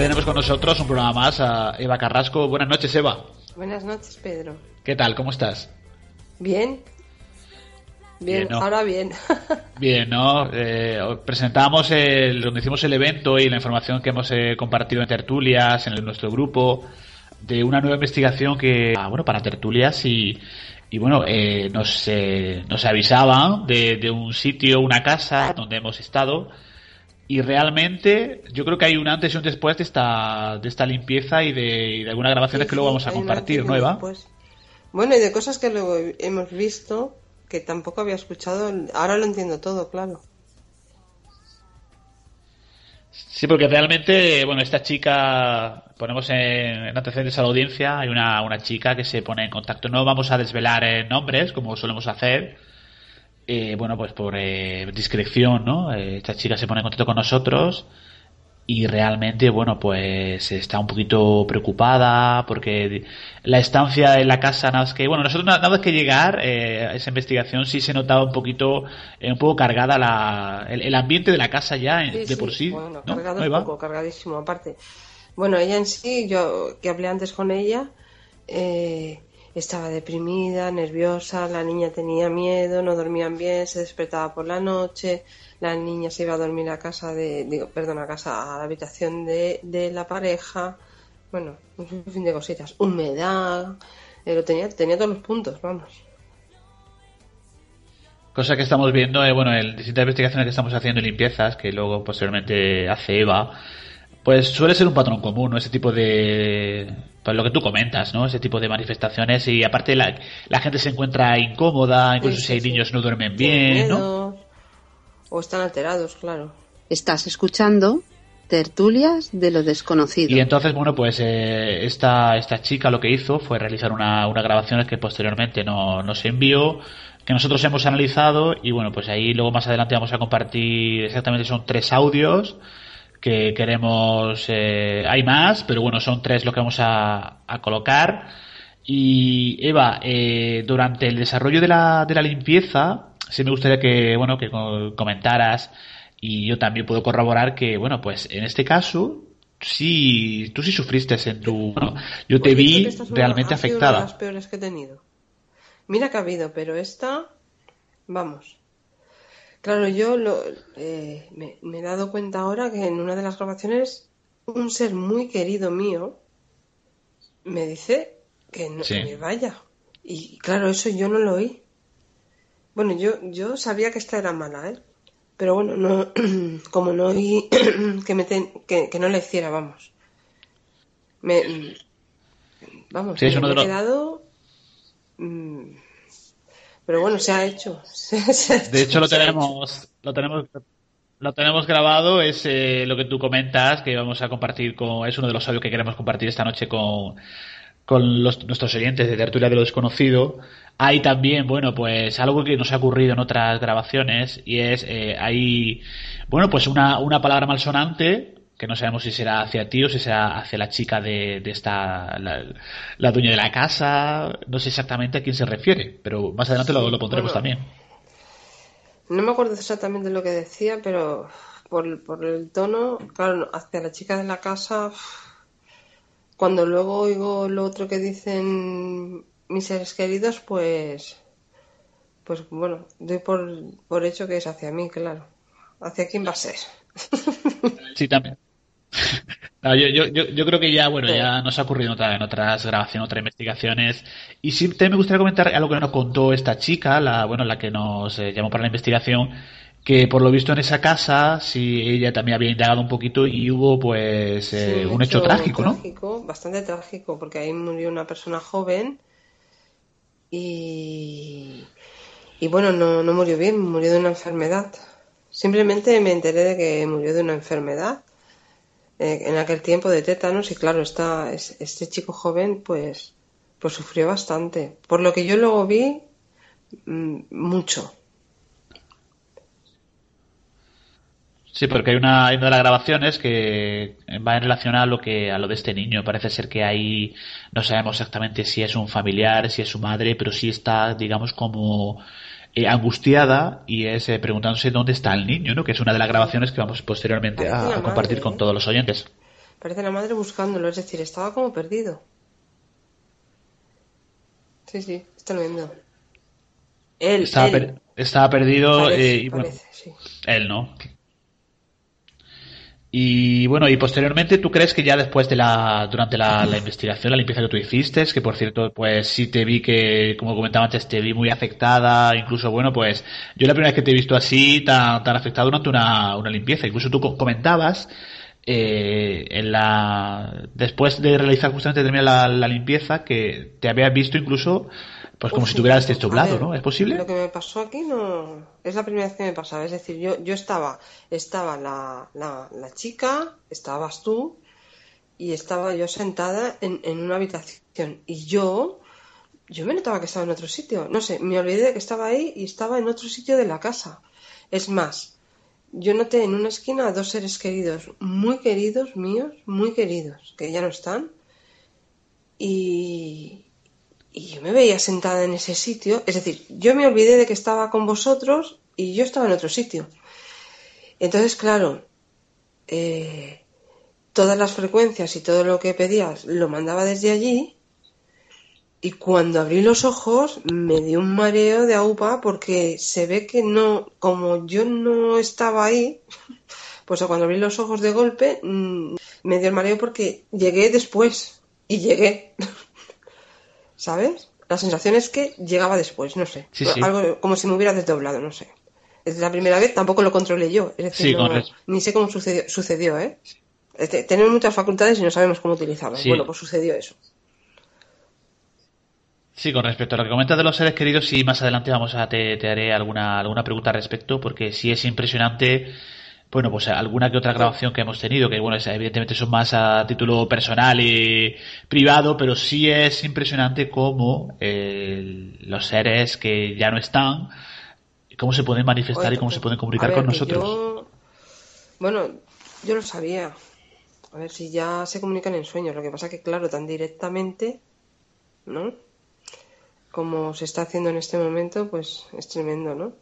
Tenemos con nosotros un programa más a Eva Carrasco. Buenas noches, Eva. Buenas noches, Pedro. ¿Qué tal? ¿Cómo estás? Bien. Bien, Bien, ¿no? ahora bien. Bien, ¿no? Eh, os presentamos el, donde hicimos el evento y la información que hemos eh, compartido en tertulias, en el- nuestro grupo, de una nueva investigación que, ah, bueno, para tertulias y, y bueno, eh, nos, eh, nos avisaban de, de un sitio, una casa donde hemos estado y realmente yo creo que hay un antes y un después de esta, de esta limpieza y de, y de algunas grabaciones Sí, que luego vamos a compartir, ¿no, Eva? Bueno, y de cosas que luego hemos visto que tampoco había escuchado. Ahora lo entiendo todo, claro. Sí, porque realmente, bueno, esta chica, ponemos en, en antecedentes a la audiencia, hay una, una chica que se pone en contacto. No vamos a desvelar eh, nombres, como solemos hacer. Eh, bueno, pues por eh, discreción, ¿no? Eh, esta chica se pone en contacto con nosotros y realmente, bueno, pues está un poquito preocupada porque la estancia en la casa, nada más que, bueno, nosotros nada más que llegar eh, a esa investigación sí se notaba un poquito, eh, un poco cargada la, el, el ambiente de la casa ya Sí, de sí, por sí. Bueno, ¿no? cargado ¿No, es Eva? poco, cargadísimo, aparte. Bueno, ella en sí, yo que hablé antes con ella, eh, estaba deprimida, nerviosa, la niña tenía miedo, no dormían bien, se despertaba por la noche, la niña se iba a dormir a casa de, digo, perdón, a casa, a la habitación de, de la pareja, bueno, un fin de cositas, humedad, eh, lo tenía, tenía todos los puntos, vamos. Cosa que estamos viendo, eh, bueno, en distintas investigaciones que estamos haciendo limpiezas, que luego posteriormente hace Eva, pues suele ser un patrón común, ¿no? Ese tipo de... Pues lo que tú comentas, ¿no? Ese tipo de manifestaciones y aparte la, la gente se encuentra incómoda, incluso Sí, si hay sí, niños no duermen bien, ¿no? O están alterados, claro. Estás escuchando Tertulias de lo desconocido. Y entonces, bueno, pues eh, esta, esta chica lo que hizo fue realizar una, una grabación que posteriormente no, nos envió, que nosotros hemos analizado y bueno, pues ahí luego más adelante vamos a compartir exactamente son tres audios que queremos, eh, hay más, pero bueno, son tres lo que vamos a, a colocar. Y Eva, eh, durante el desarrollo de la, de la limpieza, sí me gustaría que, bueno, que co- comentaras y yo también puedo corroborar que, bueno, pues en este caso, sí, tú sí sufriste en tu, bueno, yo te Pues vi realmente una de afectada. las peores que he tenido. Mira que ha habido, pero esta, vamos. Claro, yo lo, eh, me, me he dado cuenta ahora que en una de las grabaciones un ser muy querido mío me dice que no Sí. me vaya. Y claro, eso yo no lo oí. Bueno, yo, yo sabía que esta era mala, ¿eh? Pero bueno, no, como no oí que, me ten- que, que no le hiciera, vamos. Me, vamos, Sí, me he los- quedado... mm, Pero bueno, se ha hecho. Se ha De hecho, lo tenemos, lo tenemos, lo tenemos grabado, es eh, lo que tú comentas, que vamos a compartir con, es uno de los audios que queremos compartir esta noche con, con los- nuestros oyentes de Tertulia de lo Desconocido. Hay también, bueno, pues algo que nos ha ocurrido en otras grabaciones y es, eh, hay, bueno, pues una, una palabra malsonante que no sabemos si será hacia ti o si será hacia la chica de, de esta, la, la dueña de la casa, no sé exactamente a quién se refiere, pero más adelante lo, lo pondremos Bueno. también. No me acuerdo exactamente lo que decía, pero por, por el tono, claro, hacia la chica de la casa, cuando luego oigo lo otro que dicen mis seres queridos, pues, pues bueno, doy por, por hecho que es hacia mí, claro. ¿Hacia quién va a ser? Sí, también. No, yo, yo, yo, yo creo que ya, bueno, ya nos ha ocurrido en, otra- en otras grabaciones, otras investigaciones. Y sí, también me gustaría comentar algo que nos contó esta chica, la, bueno, la que nos eh, llamó para la investigación, que por lo visto en esa casa, sí, ella también había indagado un poquito y hubo, pues, eh, Sí, un hecho trágico, ¿no? trágico, Bastante trágico, porque ahí murió una persona joven y, y bueno, no, no murió bien, murió de una enfermedad. Simplemente me enteré de que murió de una enfermedad eh, en aquel tiempo de tétanos y claro, está, es- este chico joven pues, pues sufrió bastante. Por lo que yo luego vi, mm, mucho. Sí, porque hay una, hay una de las grabaciones que va en relación a lo que a lo de este niño. Parece ser que ahí no sabemos exactamente si es un familiar, si es su madre, pero sí está, digamos, como eh, angustiada y es eh, preguntándose dónde está el niño, ¿no? Que es una de las grabaciones que vamos posteriormente Parece a, compartir madre, con ¿eh? todos los oyentes. Parece la madre buscándolo, es decir, estaba como perdido. Sí, sí, está viendo. Él, Estaba, él. per- estaba perdido Parece, eh, y bueno, parece, sí. él no. Y bueno, y posteriormente, ¿tú crees que ya después de la, durante la, la investigación, la limpieza que tú hiciste, que por cierto, pues sí te vi que, como comentaba antes, te vi muy afectada, incluso, bueno, pues yo la primera vez que te he visto así, tan, tan afectado durante una, una limpieza, incluso tú co- comentabas, eh, en la, después de realizar justamente terminar la, la limpieza, que te habías visto incluso, pues como Uf, si tuvieras ver, ¿no? ¿Es posible? Lo que me pasó aquí no es la primera vez que me pasaba. Es decir, yo, yo estaba, estaba la, la, la chica, estabas tú, y estaba yo sentada en, en una habitación. Y yo, yo me notaba que estaba en otro sitio. No sé, me olvidé de que estaba ahí y estaba en otro sitio de la casa. Es más, yo noté en una esquina a dos seres queridos, muy queridos míos, muy queridos, que ya no están. Y me veía sentada en ese sitio, es decir, yo me olvidé de que estaba con vosotros y yo estaba en otro sitio. Entonces, claro, eh, todas las frecuencias y todo lo que pedías lo mandaba desde allí y cuando abrí los ojos me dio un mareo de aupa porque se ve que no, como yo no estaba ahí, pues cuando abrí los ojos de golpe mm, me dio el mareo porque llegué después y llegué. ¿Sabes? La sensación es que llegaba después, no sé. Sí, sí. Algo como si me hubiera desdoblado, no sé. Es la primera vez, tampoco lo controlé yo. Es decir, Sí, no- con res- ni sé cómo sucedió, sucedió ¿eh? Es de- tenemos muchas facultades y no sabemos cómo utilizarlas. Bueno, pues sucedió eso. Sí, con respecto a lo que comentas de los seres queridos, sí, más adelante vamos a te, te haré alguna, alguna pregunta al respecto, porque sí es impresionante, bueno, pues alguna que otra grabación que hemos tenido, que bueno, evidentemente son más a título personal y privado, pero sí es impresionante cómo eh, los seres que ya no están, cómo se pueden manifestar Oye, y cómo se pueden comunicar ver, con nosotros. yo- Bueno, yo lo sabía. A ver si ya se comunican en sueños. Lo que pasa que, claro, tan directamente, ¿no? Como se está haciendo en este momento, pues es tremendo, ¿no?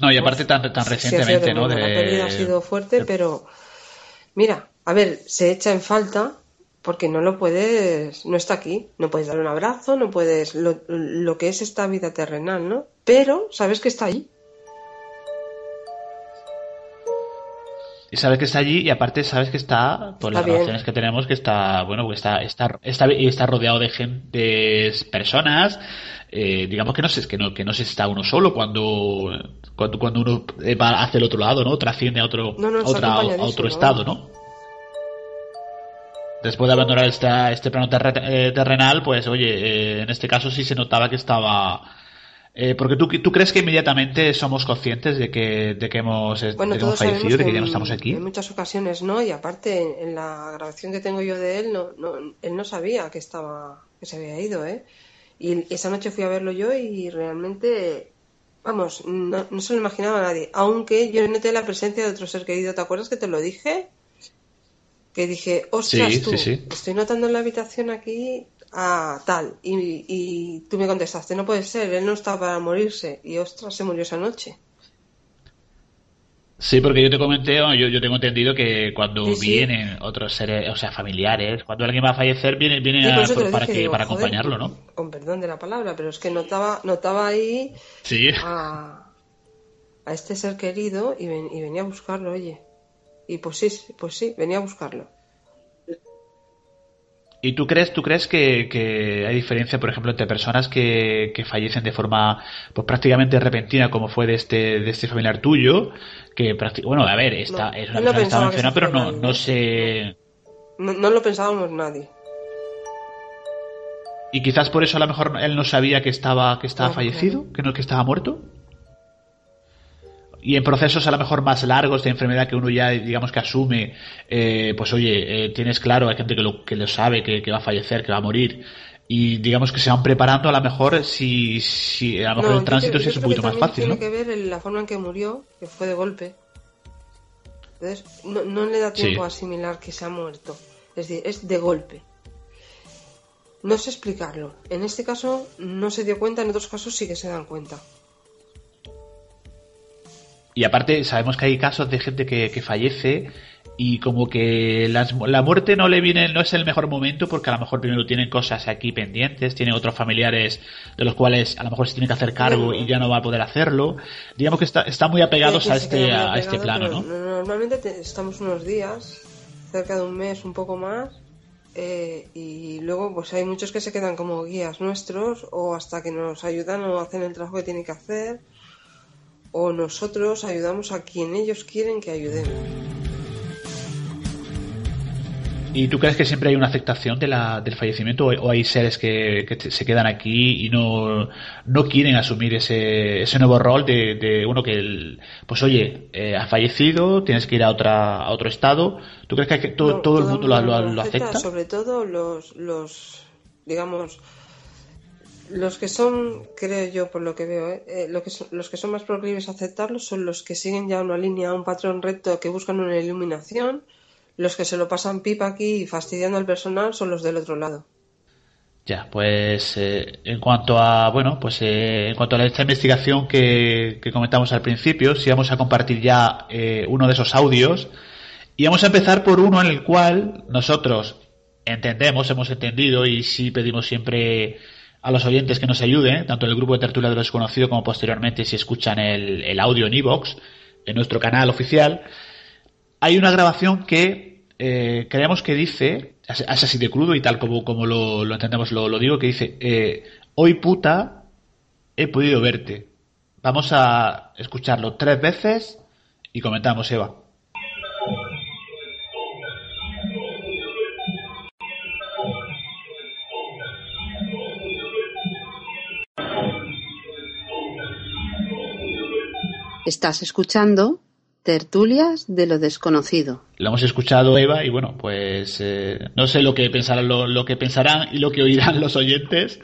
No, y aparte tan, sí, recientemente, ¿no? tremendo. La pérdida ha De... sido fuerte, pero mira, a ver, se echa en falta porque no lo puedes, no está aquí, no puedes dar un abrazo, no puedes lo, lo que es esta vida terrenal, ¿no? Pero sabes que está ahí. Y sabes que está allí y aparte sabes que está, por Está las bien. relaciones que tenemos, que está, bueno, que está, está, está, está rodeado de gente, personas, eh, digamos que no sé, que no, que no se está uno solo cuando, cuando, cuando uno va hacia el otro lado, ¿no? Trasciende a otro, No, no, a otra- a otro estado, ¿no? Después de abandonar esta, este plano eh, terrenal, pues oye, eh, en este caso sí se notaba que estaba, eh, porque tú, tú crees que inmediatamente somos conscientes de que, de que hemos, de Bueno, que hemos fallecido, de que ya en- no estamos aquí. En muchas ocasiones no, y aparte en, en la grabación que tengo yo de él, no, no, él no sabía que estaba, que se había ido, ¿eh? Y esa noche fui a verlo yo y realmente, vamos, no, no se lo imaginaba a nadie. Aunque yo noté la presencia de otro ser querido, ¿te acuerdas que te lo dije? Que dije, ostras, Sí, tú, sí, sí. estoy notando en la habitación aquí a tal. Y, y tú me contestaste, no puede ser, él no está para morirse. Y ostras, se murió esa noche. Sí, porque yo te comenté, yo, yo tengo entendido que cuando vienen otros seres, o sea, familiares, cuando alguien va a fallecer, vienen, vienen para, que, para acompañarlo, ¿no? Con perdón de la palabra, pero es que notaba, notaba ahí a, a, este ser querido y, y venía a buscarlo, oye. Y pues sí, pues sí, venía a buscarlo. ¿Y tú crees, tú crees que, hay diferencia, por ejemplo, entre personas que, fallecen de forma pues prácticamente repentina, como fue de este, de este familiar tuyo? Que bueno, a ver, esta, es una persona que está pero no, no sé. No, lo pensábamos nadie. Y quizás por eso a lo mejor él no sabía que estaba, que estaba fallecido, que no que estaba muerto y en procesos a lo mejor más largos de enfermedad que uno ya digamos que asume eh, pues oye eh, tienes claro hay gente que lo, que lo sabe que, va a fallecer que va a morir y digamos que se van preparando a lo mejor si, si a lo mejor el tránsito sí es un poquito más fácil tiene que ver la forma en que murió que fue de golpe. Entonces no, le da tiempo a asimilar que se ha muerto. Es decir es de golpe. No sé explicarlo. En este caso no se dio cuenta en otros casos sí que se dan cuenta y aparte, sabemos que hay casos de gente que, fallece y como que la muerte no le viene, no es el mejor momento porque a lo mejor primero tienen cosas aquí pendientes, tienen otros familiares de los cuales a lo mejor se tiene que hacer cargo y ya no va a poder hacerlo. Digamos que está, está muy apegados a este, a este plano, ¿no? Normalmente estamos unos días, cerca de un mes, un poco más, eh, y luego pues hay muchos que se quedan como guías nuestros o hasta que nos ayudan o hacen el trabajo que tienen que hacer o nosotros ayudamos a quien ellos quieren que ayudemos. ¿Y tú crees que siempre hay una aceptación de la, del fallecimiento o hay seres que, se quedan aquí y no, no quieren asumir ese, ese nuevo rol de, uno que, pues oye, eh, ha fallecido, tienes que ir a, otra, a otro estado? ¿Tú crees que, todo, todo, el mundo lo, lo, acepta? Sobre todo los, los digamos, los que son, creo yo, por lo que veo, ¿eh? eh lo que los que son más proclives a aceptarlo son los que siguen ya una línea, un patrón recto, que buscan una iluminación. Los que se lo pasan pipa aquí fastidiando al personal son los del otro lado. Ya, pues eh, en cuanto a, bueno, pues eh, en cuanto a esta investigación que, que, comentamos al principio, si vamos a compartir ya uno de esos audios y vamos a empezar por uno en el cual nosotros entendemos, hemos entendido y sí pedimos siempre a los oyentes que nos ayuden, tanto en el grupo de tertulia de lo desconocido como posteriormente si escuchan el, audio en iVoox, en nuestro canal oficial. Hay una grabación que eh, creemos que dice, es así de crudo y tal como, como lo, entendemos, lo, digo, que dice, eh, hoy puta, he podido verte. Vamos a escucharlo tres veces y comentamos, Eva. Estás escuchando Tertulias de lo desconocido. Lo hemos escuchado, Eva, y bueno, pues eh, no sé lo que pensarán, lo, que pensarán y lo que oirán los oyentes,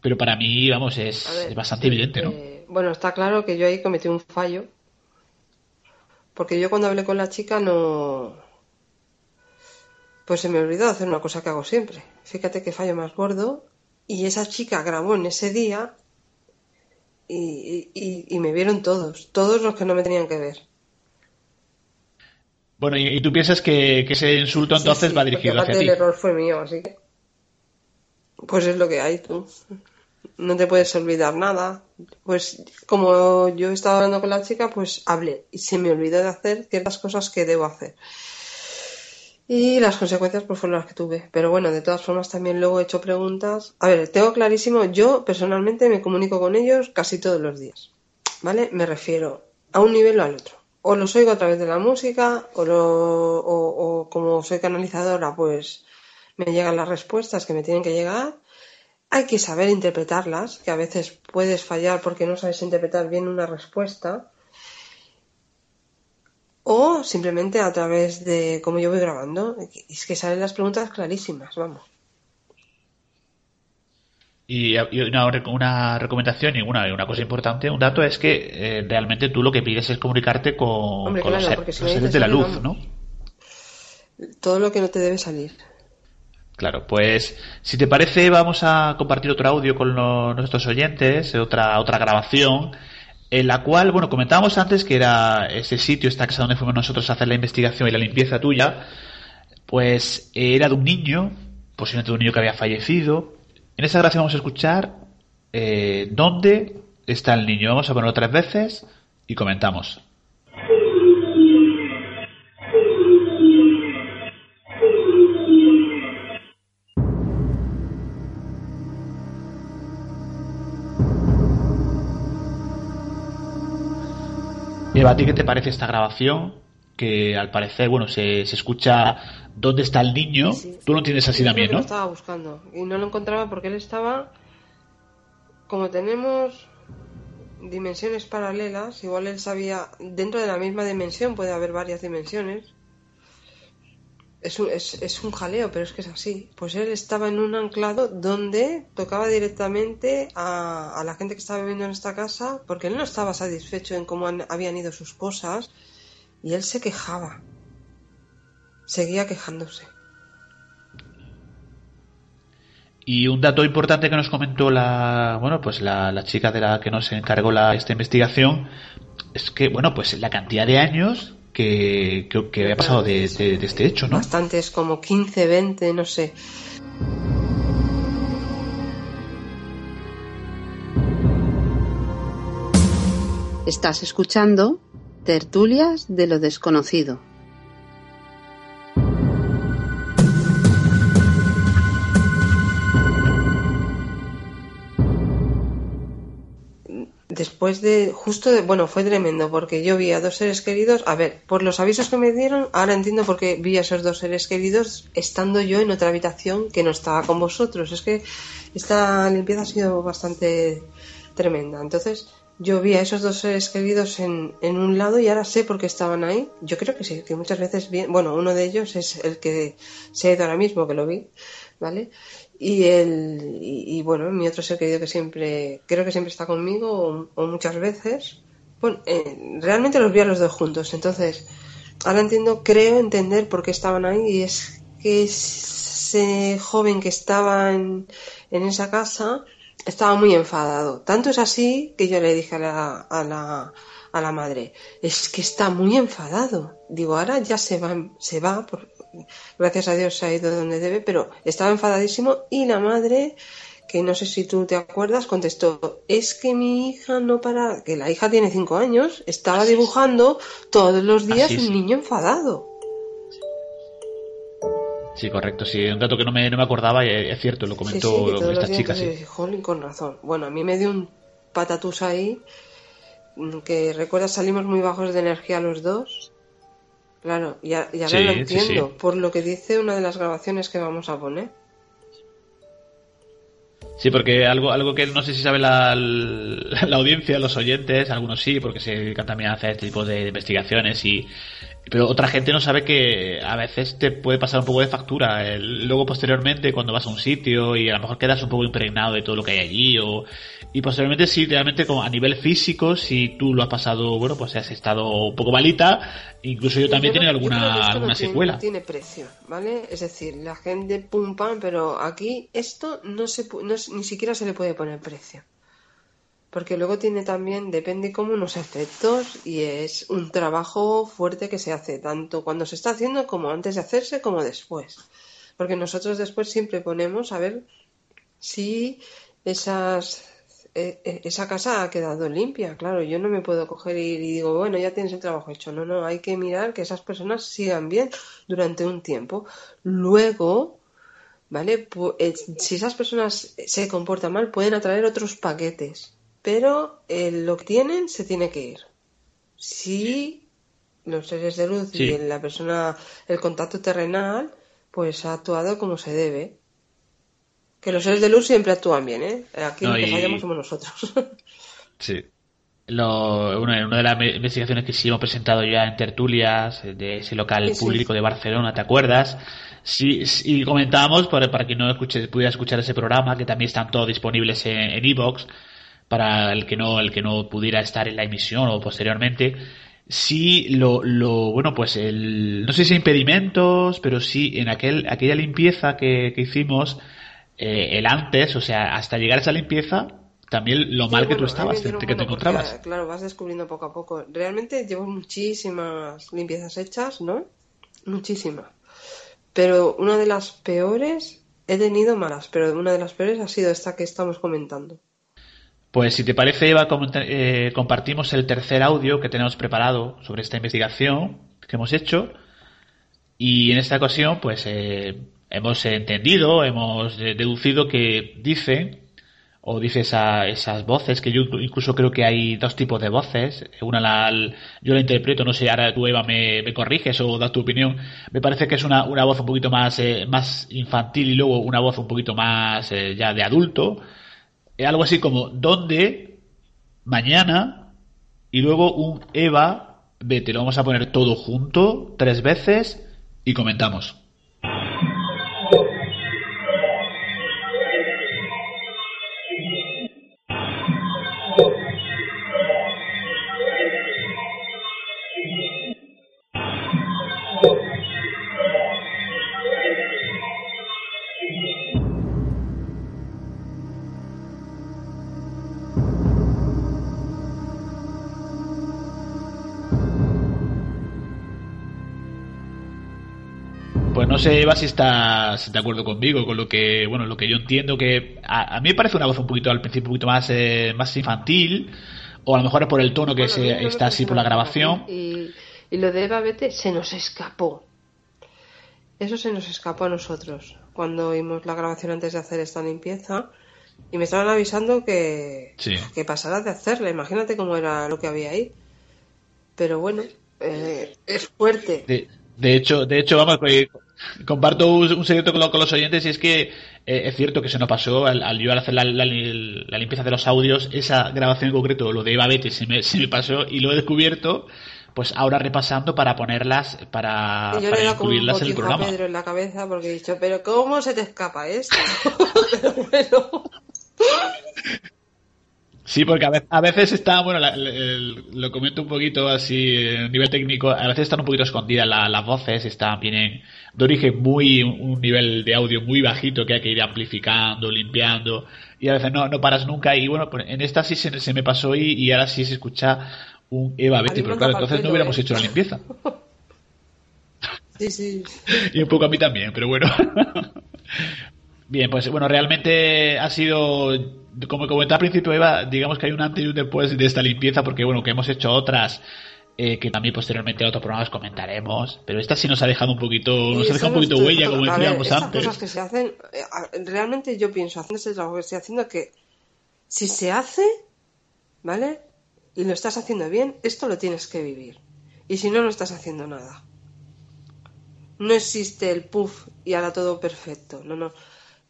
pero para mí, vamos, es, bastante evidente, ¿no? Eh, bueno, está claro que yo ahí cometí un fallo, porque yo cuando hablé con la chica no... Pues se me olvidó hacer una cosa que hago siempre. Fíjate qué fallo más gordo. Y esa chica grabó en ese día y, me vieron todos, todos los que no me tenían que ver. Bueno, ¿y, tú piensas que, ese insulto entonces va dirigido hacia ti? El error fue mío, así que. Pues es lo que hay, tú. No te puedes olvidar nada. Pues como yo estaba hablando con la chica, pues hablé y se me olvidó de hacer ciertas cosas que debo hacer. Y las consecuencias pues fueron las que tuve. Pero bueno, de todas formas también luego he hecho preguntas. A ver, tengo clarísimo, yo personalmente me comunico con ellos casi todos los días. ¿Vale? Me refiero a un nivel o al otro. O los oigo a través de la música, o, lo, o, como soy canalizadora, pues me llegan las respuestas que me tienen que llegar. Hay que saber interpretarlas, que a veces puedes fallar porque no sabes interpretar bien una respuesta o simplemente a través de cómo yo voy grabando. Es que salen las preguntas clarísimas, vamos. Y, una, una, recomendación y una, una, cosa importante, un dato es que eh, realmente tú lo que pides es comunicarte con, los, seres de la luz, ¿no? Todo lo que no te debe salir. Claro, pues si te parece vamos a compartir otro audio con nuestros oyentes, otra otra grabación en la cual, bueno, comentábamos antes que era ese sitio, esta casa donde fuimos nosotros a hacer la investigación y la limpieza tuya, pues era de un niño, posiblemente de un niño que había fallecido. En esa grabación vamos a escuchar eh, dónde está el niño. Vamos a ponerlo tres veces y comentamos. Eva, ¿a ti qué te parece esta grabación? Que al parecer, bueno, se, escucha dónde está el niño. Tú lo tienes así también, ¿no? Lo estaba buscando y no lo encontraba porque él estaba. Como tenemos dimensiones paralelas, igual él sabía. Dentro de la misma dimensión puede haber varias dimensiones es un, es, un jaleo, pero es que es así. Pues él estaba en un anclado donde tocaba directamente a, la gente que estaba viviendo en esta casa, porque él no estaba satisfecho en cómo habían ido sus cosas, y él se quejaba. Seguía quejándose. Y un dato importante que nos comentó la, bueno, pues la, chica de la que nos encargó esta investigación es que, bueno, pues la cantidad de años que, que, había pasado de, este hecho, ¿no? Bastantes, como 15, 20, no sé. Estás escuchando Tertulias de lo desconocido. De, justo de, bueno, fue tremendo porque yo vi a dos seres queridos, a ver, por los avisos que me dieron, ahora entiendo por qué vi a esos dos seres queridos estando yo en otra habitación que no estaba con vosotros. Es que esta limpieza ha sido bastante tremenda. Entonces, yo vi a esos dos seres queridos en, en un lado y ahora sé por qué estaban ahí. Yo creo que sí, que muchas veces bien, bueno, uno de ellos es el que sé de ahora mismo que lo vi, ¿vale? Y el y, bueno mi otro ser querido que siempre creo que siempre está conmigo o, muchas veces bueno eh, realmente los vi a los dos juntos. Entonces ahora entiendo creo entender por qué estaban ahí y es que ese joven que estaba en, en esa casa estaba muy enfadado. Tanto es así que yo le dije a la, a la a la madre es que está muy enfadado digo ahora ya se va se va por, gracias a Dios se ha ido donde debe, pero estaba enfadadísimo y la madre, que no sé si tú te acuerdas, contestó, es que mi hija no para, que la hija tiene cinco años, estaba dibujando todos los días un niño enfadado. Sí, correcto, sí, un dato que no me, no me acordaba y es cierto, lo comentó esta chica. Sí. con razón. Bueno, a mí me dio un patatús ahí, mm, que recuerda salimos muy bajos de energía los dos Claro, ya, ya lo entiendo, por lo que dice una de las grabaciones que vamos a poner. Sí, porque algo, algo que no sé si sabe la, la, audiencia, los oyentes, algunos sí, porque se dedican también a hacer este tipo de investigaciones y, pero otra gente no sabe que a veces te puede pasar un poco de factura. luego, posteriormente, cuando vas a un sitio y a lo mejor quedas un poco impregnado de todo lo que hay allí, o, y posteriormente, sí, realmente, como a nivel físico, si tú lo has pasado, bueno, pues has estado un poco malita, incluso yo también he tenido alguna, alguna secuela. Tiene, precio, ¿vale? Es decir, la gente pum pam, pero aquí esto no se, ni siquiera se le puede poner precio porque luego tiene también, depende como unos efectos y es un trabajo fuerte que se hace, tanto cuando se está haciendo como antes de hacerse como después. Porque nosotros después siempre ponemos a ver si esas, e, e, esa casa ha quedado limpia. Claro, yo no me puedo coger y, digo, bueno, ya tienes el trabajo hecho. No, no, hay que mirar que esas personas sigan bien durante un tiempo. Luego, ¿vale? Eh, si esas personas se comportan mal, pueden atraer otros paquetes pero eh, lo que tienen se tiene que ir. Si los seres de luz y la persona, el contacto terrenal, pues ha actuado como se debe. Que los seres de luz siempre actúan bien, ¿eh? Aquí lo que fallamos somos nosotros. sí. una, de las investigaciones que sí hemos presentado ya en tertulias de ese local público de Barcelona, ¿te acuerdas? Sí, y comentábamos, para, para quien no escuche, pudiera escuchar ese programa, que también están todos disponibles en Evox, para el que no el que no pudiera estar en la emisión o posteriormente. Sí lo, lo bueno pues el no sé si impedimentos pero sí en aquel aquella limpieza que, que hicimos eh, el antes o sea hasta llegar a esa limpieza también lo mal que tú estabas que te encontrabas. claro vas descubriendo poco a poco. Realmente llevo muchísimas limpiezas hechas no muchísimas. Pero una de las peores he tenido malas pero una de las peores ha sido esta que estamos comentando pues si te parece, Eva, eh, compartimos el tercer audio que tenemos preparado sobre esta investigación que hemos hecho. Y en esta ocasión, pues eh, hemos entendido, hemos deducido que dice, o dice esas voces, que yo incluso creo que hay dos tipos de voces. Una la, yo la interpreto, no sé, ahora tú, Eva, me, corriges o das tu opinión. Me parece que es una, una voz un poquito más, eh, más infantil y luego una voz un poquito más ya de adulto algo así como ¿dónde? Mañana y luego un Eva, vete, lo vamos a poner todo junto tres veces y comentamos. Sé, Eva, si estás de acuerdo conmigo, con lo que, bueno, lo que yo entiendo que a, mí me parece una voz un poquito al principio un poquito más, eh, más infantil, o a lo mejor es por el tono que se, está así por la grabación. Y, lo de Eva Bete se nos escapó. Eso se nos escapó a nosotros cuando vimos la grabación antes de hacer esta limpieza. Y me estaban avisando que, que pasara de hacerla. Imagínate cómo era lo que había ahí. Pero bueno, eh, es fuerte. De, de hecho, de hecho, vamos, Comparto un, secreto con, los oyentes y es que eh, es cierto que se nos pasó al, al yo al hacer la, limpieza de los audios, esa grabación en concreto, lo de Eva Betty, se me, se me pasó y lo he descubierto pues ahora repasando para ponerlas, para, yo para incluirlas en el programa. Pedro en la cabeza porque he dicho, pero ¿cómo se te escapa esto? pero bueno. Sí, porque a veces, está, bueno, lo comento un poquito así a nivel técnico, a veces están un poquito escondidas las voces, están, tienen de origen muy, un nivel de audio muy bajito que hay que ir amplificando, limpiando, y a veces no, no paras nunca, y bueno, pues en esta sí se, me pasó y, y, ahora sí se escucha un Eva Betty, pero claro, entonces no hubiéramos ¿eh? hecho la limpieza. Sí, sí. Y un poco a mí también, pero bueno. Bien, pues bueno, realmente ha sido, como comenté al principio, Eva, digamos que hay un antes y un después de esta limpieza, porque bueno, que hemos hecho otras eh, que también posteriormente en otros programas comentaremos, pero esta sí nos ha dejado un poquito, nos ha dejado un poquito huella, como decíamos antes. cosas que se hacen, eh, realmente yo pienso, haciendo ese trabajo que estoy haciendo, que si se hace, ¿vale? Y lo estás haciendo bien, esto lo tienes que vivir. Y si no, no estás haciendo nada. No existe el puff y ahora todo perfecto. No, no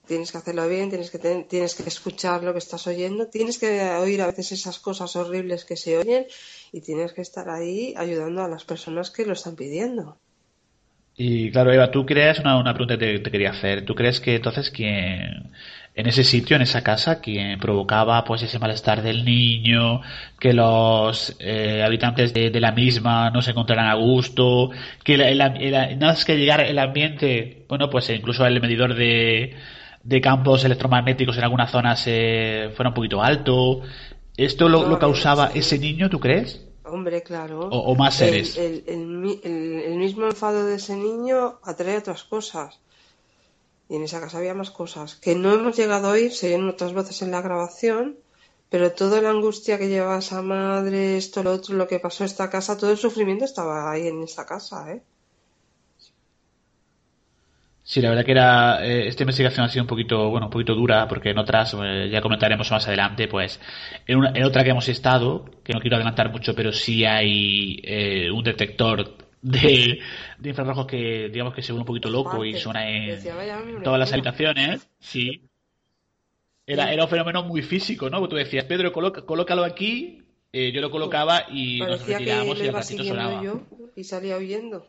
tienes que hacerlo bien, tienes que, tienes que escuchar lo que estás oyendo, tienes que oír a veces esas cosas horribles que se oyen y tienes que estar ahí ayudando a las personas que lo están pidiendo. Y claro, Eva, tú crees, una, pregunta que te, quería hacer, ¿tú crees que entonces quien en ese sitio, en esa casa, quien provocaba pues ese malestar del niño, que los eh, habitantes de, la misma no se encontraran a gusto, que nada más que llegar el ambiente, bueno, pues incluso el medidor de, de campos electromagnéticos en algunas zonas eh, fuera un poquito alto. ¿Esto lo, causaba ese niño, tú crees? Hombre, claro. O, más seres. El, el, mismo enfado de ese niño atrae otras cosas. Y en esa casa había más cosas que no hemos llegado a oír, se oyen otras voces en la grabación, pero toda la angustia que llevaba esa madre, esto, lo otro, lo que pasó en esta casa, todo el sufrimiento estaba ahí en esta casa, ¿eh? Sí, la verdad que era eh, esta investigación ha sido un poquito, bueno, un poquito dura porque en otras eh, ya comentaremos más adelante, pues en, una, en, otra que hemos estado, que no quiero adelantar mucho, pero sí hay eh, un detector de, de, infrarrojos que digamos que se ve un poquito loco y suena en todas las habitaciones, sí. Era, era un fenómeno muy físico, ¿no? Tú decías, Pedro, colócalo aquí, yo lo colocaba y nos retirábamos y el ratito sonaba. y salía huyendo.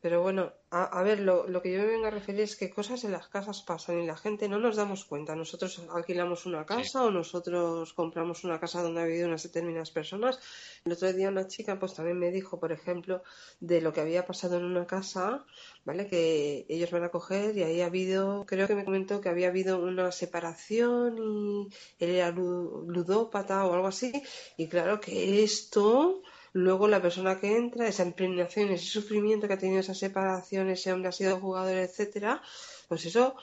Pero bueno, a, ver, lo, lo, que yo me vengo a referir es que cosas en las casas pasan y la gente no nos damos cuenta. Nosotros alquilamos una casa o nosotros compramos una casa donde ha vivido unas determinadas personas. El otro día una chica pues también me dijo, por ejemplo, de lo que había pasado en una casa, ¿vale? Que ellos van a coger y ahí ha habido, creo que me comentó que había habido una separación y él era ludópata o algo así. Y claro que esto Luego la persona que entra, esa impregnación, ese sufrimiento que ha tenido esa separación, ese hombre ha sido jugador, etcétera, pues eso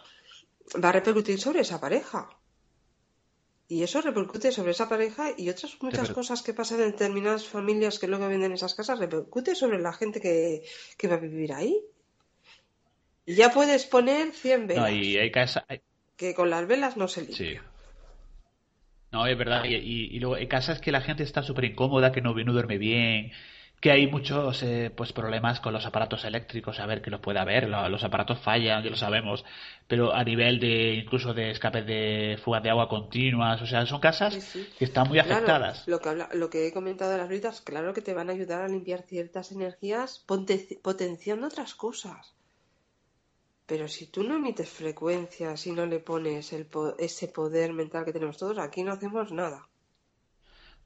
va a repercutir sobre esa pareja. Y eso repercute sobre esa pareja y otras muchas cosas que pasan en determinadas familias que luego venden esas casas, repercute sobre la gente que, va a vivir ahí. Y ya puedes poner 100 velas. y hay Que con las velas no se limpia. Sí. No, es verdad. Y, y, luego en casa es que la gente está súper incómoda, que no, no duerme bien, que hay muchos eh, pues problemas con los aparatos eléctricos, a ver que los puede haber, los aparatos fallan, ya lo sabemos, pero a nivel de incluso de escape de fugas de agua continuas, o sea, son casas que están muy afectadas. Lo que, lo que he comentado de las britas, claro que te van a ayudar a limpiar ciertas energías potenciando otras cosas. Pero si tú no emites frecuencias y no le pones el ese poder mental que tenemos todos, aquí no hacemos nada.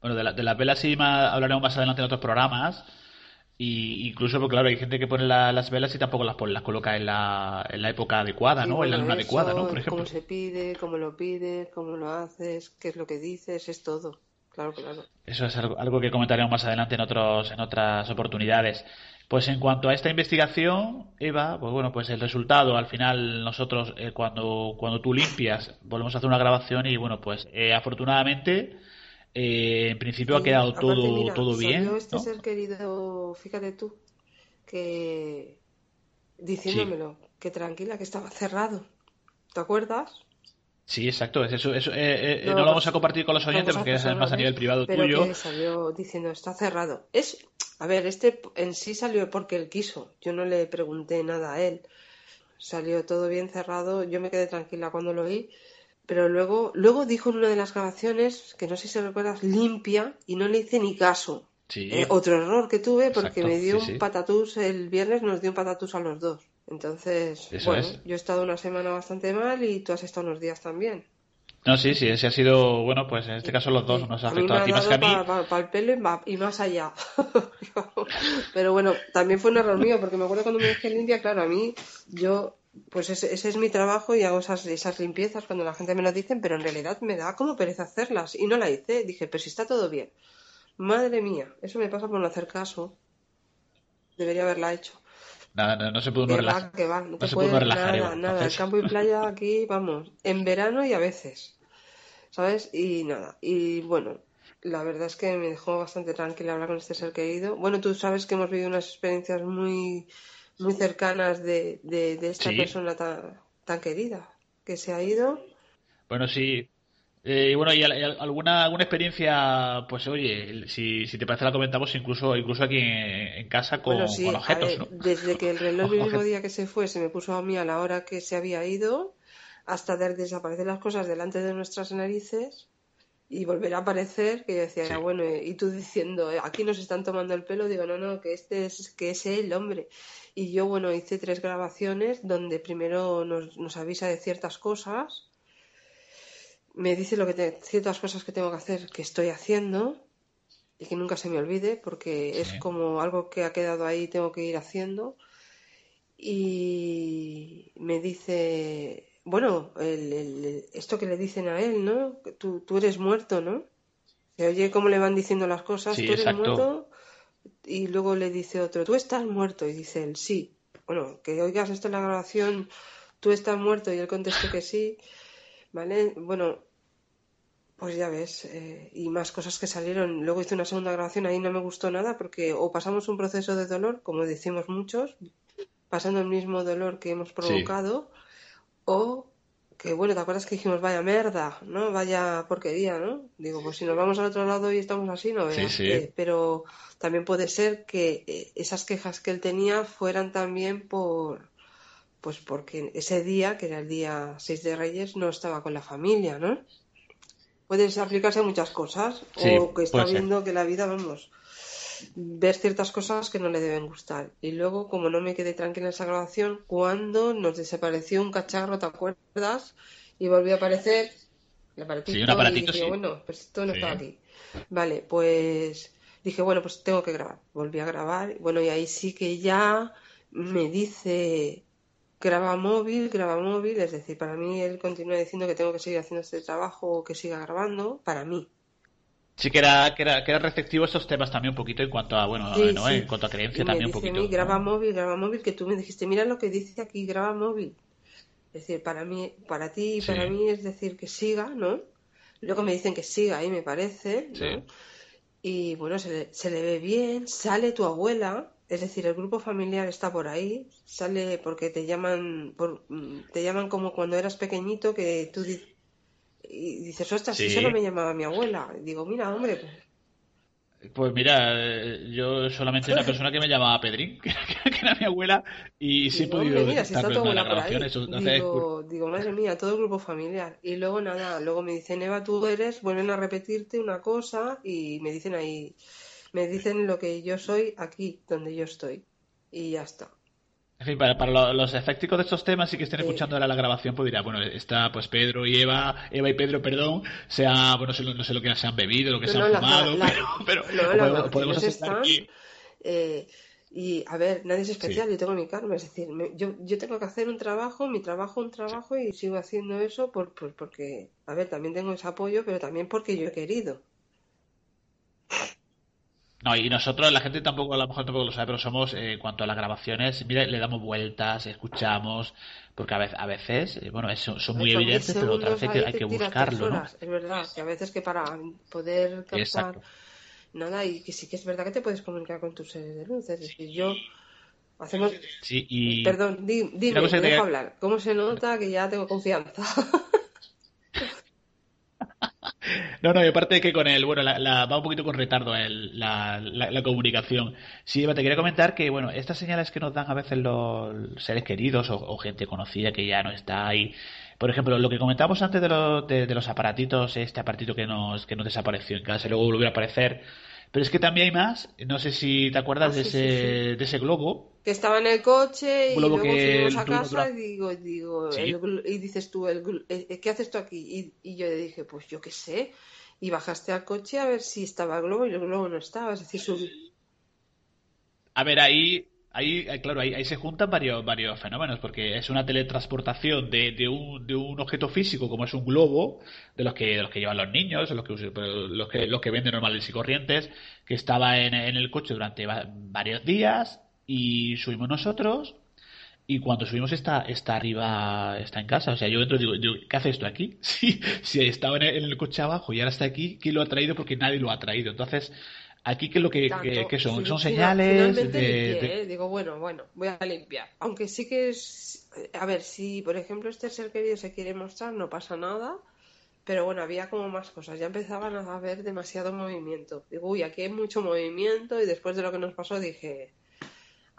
Bueno, de, la, de las velas sí hablaremos más adelante en otros programas. Y incluso, porque claro, hay gente que pone las velas y tampoco las pone, las coloca en la, en la época adecuada, ¿no? en la luna adecuada, ¿no? Por ejemplo. Cómo se pide, cómo lo pides, cómo lo haces, qué es lo que dices, es todo. Claro, claro. Eso es algo, algo que comentaremos más adelante en, otros, en otras oportunidades. Pues en cuanto a esta investigación, Eva, pues bueno, pues el resultado, al final nosotros eh, cuando, cuando tú limpias, volvemos a hacer una grabación y bueno, pues eh, afortunadamente, eh, en principio ha quedado todo, todo bien. este ser querido, fíjate tú, que diciéndomelo, que tranquila, que estaba cerrado. ¿Te acuerdas? Sí, exacto. Eso, eso, no, lo vamos a compartir con los oyentes porque es más a nivel privado pero tuyo. Que salió diciendo está cerrado. Es a ver, este en sí salió porque él quiso. Yo no le pregunté nada a él. Salió todo bien cerrado. Yo me quedé tranquila cuando lo vi. Pero luego, luego dijo en una de las grabaciones, que no sé si recuerdas, limpia, y no le hice ni caso. Eh, otro error que tuve porque me dio un patatús el viernes, nos dio un patatús a los dos. Entonces, bueno, yo he estado una semana bastante mal y tú has estado unos días también. No, sí, sí, ese ha sido, bueno, pues en este caso los dos nos ha afectado a, ti más que a mí. Para, el pelo y más allá. Pero bueno, también fue un error mío, porque me acuerdo cuando me dejé limpia, claro, a mí, yo, pues ese, es mi trabajo y hago esas, esas limpiezas cuando la gente me lo dice, pero en realidad me da como pereza hacerlas y no la hice. Dije, pero si está todo bien. Madre mía, eso me pasa por no hacer caso. Debería haberla hecho. Nada, no, se puede uno relajar. no, se puede relajar. Nada, nada. El campo y playa aquí, vamos, en verano y a veces. ¿Sabes? Y nada. Y bueno, la verdad es que me dejó bastante tranquila hablar con este ser querido. Bueno, tú sabes que hemos vivido unas experiencias muy, muy cercanas de, de, esta persona tan, tan querida que se ha ido. Bueno, sí, eh, y bueno, y, alguna, alguna experiencia, pues oye, si, si te parece la comentamos incluso incluso aquí en, casa con, objetos, ¿no? Desde que el reloj el mismo día que se fue se me puso a mí a la hora que se había ido, hasta desaparecer las cosas delante de nuestras narices y volver a aparecer, que yo decía, bueno, y tú diciendo, eh, aquí nos están tomando el pelo, digo, no, no, que este es, que es el hombre. Y yo, bueno, hice tres grabaciones donde primero nos, nos avisa de ciertas cosas me dice lo que ciertas cosas que tengo que hacer que estoy haciendo y que nunca se me olvide porque es como algo que ha quedado ahí tengo que ir haciendo. Y me dice bueno el, esto que le dicen a él no tú, tú eres muerto no se oye cómo le van diciendo las cosas tú eres muerto y luego le dice otro tú estás muerto y dice él sí. Bueno que oigas esto en la grabación tú estás muerto y él conteste que sí ¿vale? Bueno, pues ya ves, eh, y más cosas que salieron. Luego hice una segunda grabación, ahí no me gustó nada porque o pasamos un proceso de dolor, como decimos muchos, pasando el mismo dolor que hemos provocado, o que bueno, ¿te acuerdas que dijimos vaya merda, ¿no? Vaya porquería, ¿no? Digo, pues si nos vamos al otro lado y estamos así, no veas. pero también puede ser que eh, esas quejas que él tenía fueran también por pues porque ese día, que era el día 6 de Reyes, no estaba con la familia, ¿no? Puede aplicarse a muchas cosas, o que está viendo que la vida, vamos, ver ciertas cosas que no le deben gustar. Y luego, como no me quedé tranquila en esa grabación, cuando nos desapareció un cacharro, ¿te acuerdas? Y volvió a aparecer el aparatito, Sí, un aparatito, y dije, sí. bueno, pues esto no Sí. está aquí. Vale, pues dije, bueno, pues tengo que grabar. Volví a grabar. Bueno, y ahí sí que ya me dice graba móvil, graba móvil, es decir, para mí él continúa diciendo que tengo que seguir haciendo este trabajo o que siga grabando, para mí. Sí que era, que era, que era receptivo a estos temas también un poquito en cuanto a, bueno, Sí, ¿no? sí. en cuanto a creencia también un dice a poquito. mí, graba ¿no? móvil, graba móvil, que tú me dijiste, mira lo que dice aquí, graba móvil. Es decir, para mí, para ti y Sí. para mí es decir que siga, ¿no? Luego me dicen que siga ahí, me parece, ¿no? Sí. Y bueno, se le, se le ve bien, sale tu abuela, es decir, el grupo familiar está por ahí, sale porque te llaman, por, mm, te llaman como cuando eras pequeñito que tú di- y dices, ostras, si Sí. solo me llamaba mi abuela. Y digo, mira, hombre, pues, Pues mira, eh, yo solamente una persona que me llamaba Pedrín, que era, mi abuela, y sí he podido mira, si está tu abuela por ahí. eso Digo, digo, madre mía, todo el grupo familiar. Y luego nada, luego me dicen, Eva, tú eres, vuelven a repetirte una cosa y me dicen ahí, me dicen lo que yo soy aquí, donde yo estoy. Y ya está. En fin, para, para lo- los efectos de estos temas, sí que estén escuchando ahora la grabación, pues dirá, bueno, está pues Pedro y Eva, Eva y Pedro, perdón, sea, bueno, no sé, lo- no sé lo que se han bebido, lo que No, se no, han las fumado, pero, la- pero no, podemos, podemos aceptar que... eh, y a ver, nadie es especial, yo tengo mi karma, es decir, me- yo, yo tengo que hacer un trabajo, mi trabajo, un trabajo y sigo haciendo eso por, por- porque, a ver, también tengo ese apoyo, pero también porque yo he querido. No, y nosotros, la gente tampoco, a lo mejor tampoco lo sabe, pero somos, eh, en cuanto a las grabaciones, mira, le damos vueltas, escuchamos, porque a veces, a veces eh, bueno, es- son, muy evidentes, pero otras veces hay que, buscarlo. Es verdad, que a veces que para poder captar Exacto. nada, y que sí que es verdad que te puedes comunicar con tus seres de luz. Es decir, yo hacemos. Sí, y... Perdón, di- dime, cosa te que te- dejo hablar. ¿Cómo se nota que ya tengo confianza? No, no, y aparte de que con el, bueno, la, la- va un poquito con retardo el- la, comunicación. Sí, Eva, te quería comentar que, bueno, estas señales que nos dan a veces los seres queridos o, o gente conocida que ya no está ahí. Por ejemplo, lo que comentábamos antes de, los de, de los aparatitos, este aparatito que nos, que nos desapareció en casa y luego volvió a aparecer. Pero es que también hay más. No sé si te acuerdas Ah, de ese, sí, sí. de ese globo. Que estaba en el coche y luego que fuimos a casa y digo, digo, Sí. el y dices tú, el gl- eh, ¿qué haces tú aquí? Y, y yo le dije, pues yo qué sé. Y bajaste al coche a ver si estaba el globo y el globo no estaba. Es decir, subí. A ver, ahí, ahí, eh, claro, ahí, ahí se juntan varios, varios fenómenos, porque es una teletransportación de, de un, de un objeto físico como es un globo, de los que, de los que llevan los niños, los que, los que, los que venden normales y corrientes, que estaba en, en el coche durante va- varios días y subimos nosotros. Y cuando subimos está, está arriba, está en casa. O sea, yo entro y digo, digo, ¿qué hace esto aquí? Si, si estaba en el, en el coche abajo y ahora está aquí, ¿quién lo ha traído? Porque nadie lo ha traído. Entonces, aquí qué es lo que, que- que son, son señales Finalmente de, limpié, de- ¿eh? Digo, bueno, bueno, voy a limpiar. Aunque sí que es. A ver, si por ejemplo este ser querido se quiere mostrar, no pasa nada. Pero bueno, había como más cosas. Ya empezaban a haber demasiado movimiento. Digo, uy, aquí hay mucho movimiento. Y después de lo que nos pasó, dije,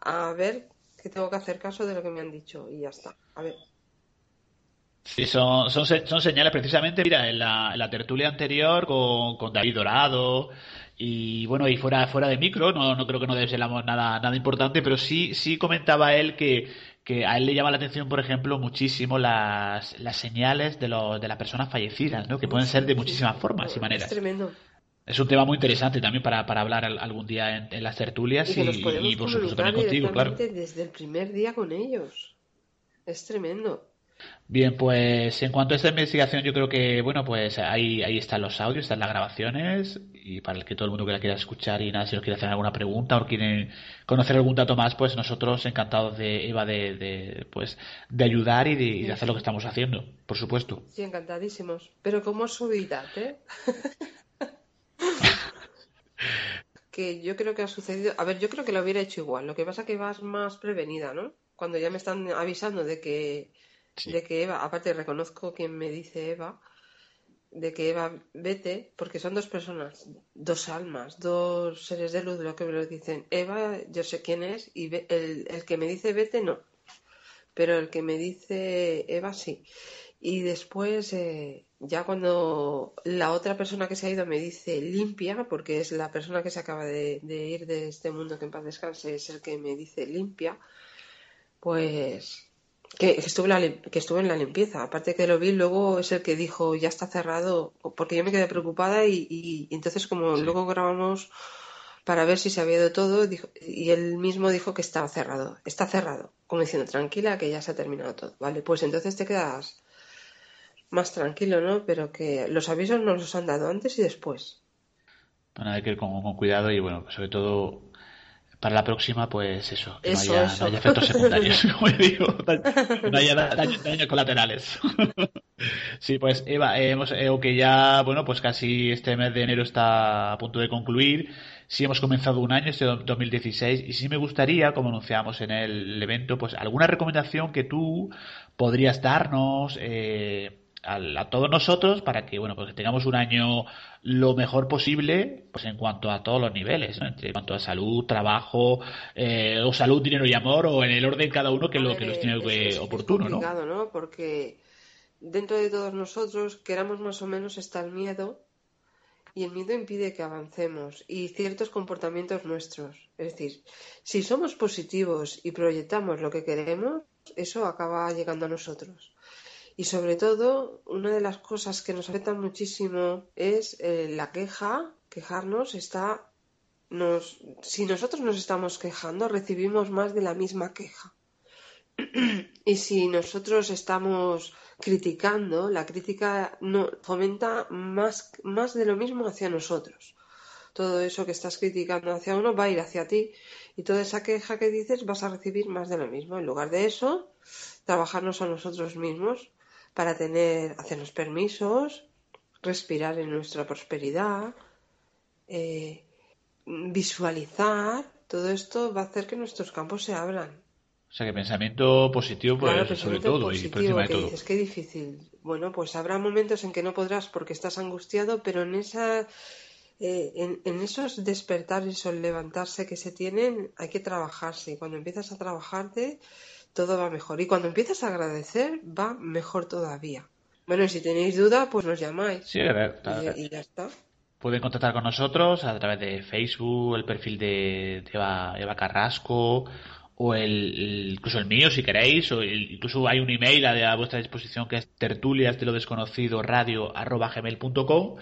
a ver, que tengo que hacer caso de lo que me han dicho. Y ya está. A ver. Sí, son, son, son señales precisamente, mira, en la, en la tertulia anterior con, con David Dorado y bueno, y fuera, fuera de micro, no, no creo que no desvelamos nada, nada importante, pero sí, sí comentaba él que, que a él le llama la atención, por ejemplo, muchísimo las, las señales de, los, de las personas fallecidas, ¿no? Que pueden ser de muchísimas formas y Es maneras. tremendo. Es un tema muy interesante también para, para hablar al- algún día en, en las tertulias Y por supuesto también contigo, claro. desde el primer día con ellos. Es tremendo. Bien, pues en cuanto a esta investigación, yo creo que, bueno, pues ahí, ahí están los audios, están las grabaciones, y para el que todo el mundo que la quiera escuchar y nada, si nos quiere hacer alguna pregunta o quiere conocer algún dato más, pues nosotros encantados de, Eva, de, de, pues, de ayudar y de, y de hacer lo que estamos haciendo, por supuesto. Sí, encantadísimos. Pero como subidad, ¿eh? que yo creo que ha sucedido. A ver, yo creo que lo hubiera hecho igual. Lo que pasa que vas más prevenida, ¿no? Cuando ya me están avisando de que, Sí. de que Eva, aparte reconozco quien me dice Eva, de que Eva vete, porque son dos personas, dos almas, dos seres de luz, lo que me lo dicen. Eva, yo sé quién es, y el, el que me dice vete, no. Pero el que me dice Eva, sí. Y después, eh, ya cuando la otra persona que se ha ido me dice limpia, porque es la persona que se acaba de, ir de este mundo que en paz descanse, es el que me dice limpia, pues que, estuve que estuve en la limpieza. Aparte que lo vi, luego es el que dijo ya está cerrado, porque yo me quedé preocupada y, entonces como luego grabamos para ver si se había ido todo y él mismo dijo que estaba cerrado, está cerrado, como diciendo tranquila que ya se ha terminado todo. Vale, pues entonces te quedas más tranquilo, ¿no? Pero que los avisos nos los han dado antes y después. Bueno, hay que ir con, cuidado y bueno, sobre todo para la próxima, pues eso, que no, haya, efectos secundarios, como digo, que no haya daños colaterales. sí, pues Eva, hemos, eh, que ya, bueno, pues casi este mes de enero está a punto de concluir. Sí hemos comenzado un año, este 2016, y sí me gustaría, como anunciamos en el evento, pues alguna recomendación que tú podrías darnos, eh, a, todos nosotros para que bueno pues tengamos un año lo mejor posible pues en cuanto a todos los niveles ¿no? en cuanto a salud trabajo eh, o salud dinero y amor o en el orden cada uno que lo que los tiene es, oportuno es ¿no? ¿no? porque dentro de todos nosotros queramos más o menos está el miedo y el miedo impide que avancemos y ciertos comportamientos nuestros. Es decir, si somos positivos y proyectamos lo que queremos, eso acaba llegando a nosotros. Y sobre todo, una de las cosas que nos afectan muchísimo es eh, la queja, quejarnos está nos, si nosotros nos estamos quejando, recibimos más de la misma queja. y si nosotros estamos criticando, la crítica no, fomenta más, más de lo mismo hacia nosotros. Todo eso que estás criticando hacia uno va a ir hacia ti y toda esa queja que dices vas a recibir más de lo mismo. En lugar de eso, trabajarnos a nosotros mismos para tener, hacernos permisos, respirar en nuestra prosperidad, eh, visualizar, todo esto va a hacer que nuestros campos se abran. O sea, que pensamiento positivo, pues, sobre todo y por encima de todo. Es que difícil. Bueno, pues habrá momentos en que no podrás porque estás angustiado, pero en esa eh, en, en, esos despertares o levantarse que se tienen hay que trabajarse. Y cuando empiezas a trabajarte, todo va mejor. Y cuando empiezas a agradecer, va mejor todavía. Bueno, si tenéis duda, pues nos llamáis. Sí, a ver, y, ya está. Pueden contactar con nosotros a través de Facebook, el perfil de, Eva, Carrasco, o el, incluso el mío si queréis, o incluso hay un email a, a, vuestra disposición que es tertulias de lo desconocido radio arroba gmail.com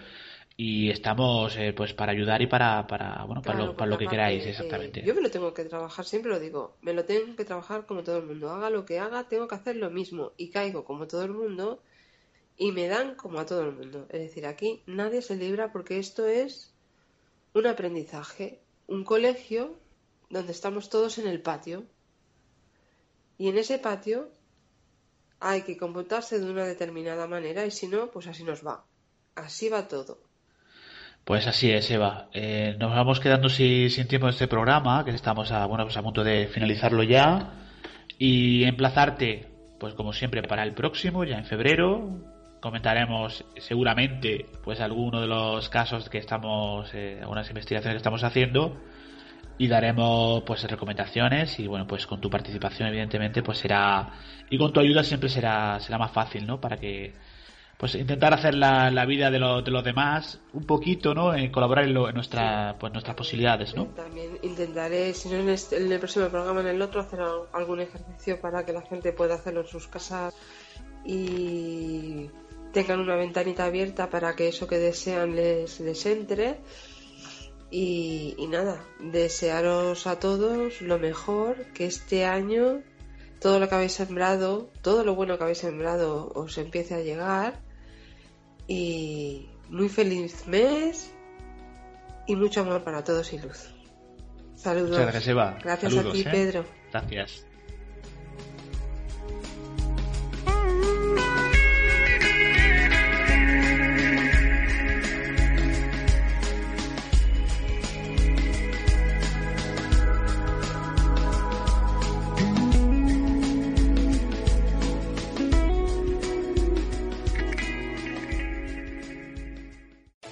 y estamos eh, pues para ayudar y para, para bueno para, lo, para lo que queráis exactamente. yo me lo tengo que trabajar siempre lo digo me lo tengo que trabajar como todo el mundo haga lo que haga tengo que hacer lo mismo y caigo como todo el mundo y me dan como a todo el mundo. Es decir aquí nadie se libra porque esto es un aprendizaje un colegio donde estamos todos en el patio y en ese patio hay que comportarse de una determinada manera y si no pues así nos va así va todo pues así es, Eva. Eh, nos vamos quedando sin, tiempo en este programa, que estamos a, bueno, pues a punto de finalizarlo ya. Y emplazarte, pues como siempre, para el próximo, ya en febrero. Comentaremos seguramente, pues alguno de los casos que estamos, eh, algunas investigaciones que estamos haciendo. Y daremos, pues, recomendaciones. Y bueno, pues con tu participación, evidentemente, pues será, y con tu ayuda siempre será, será más fácil, ¿no? Para que pues intentar hacer la, la vida de, lo, de, los demás un poquito, ¿no? En colaborar en, lo, en nuestra, pues nuestras posibilidades, ¿no? También intentaré, si no en, este, en, el próximo programa, en el otro, hacer algún ejercicio para que la gente pueda hacerlo en sus casas y tengan una ventanita abierta para que eso que desean les, les entre. Y, y nada, desearos a todos lo mejor, que este año todo lo que habéis sembrado, todo lo bueno que habéis sembrado os empiece a llegar y muy feliz mes y mucho amor para todos y luz. Saludos. Muchas gracias, Eva. Gracias a ti, ¿eh? Pedro. Gracias.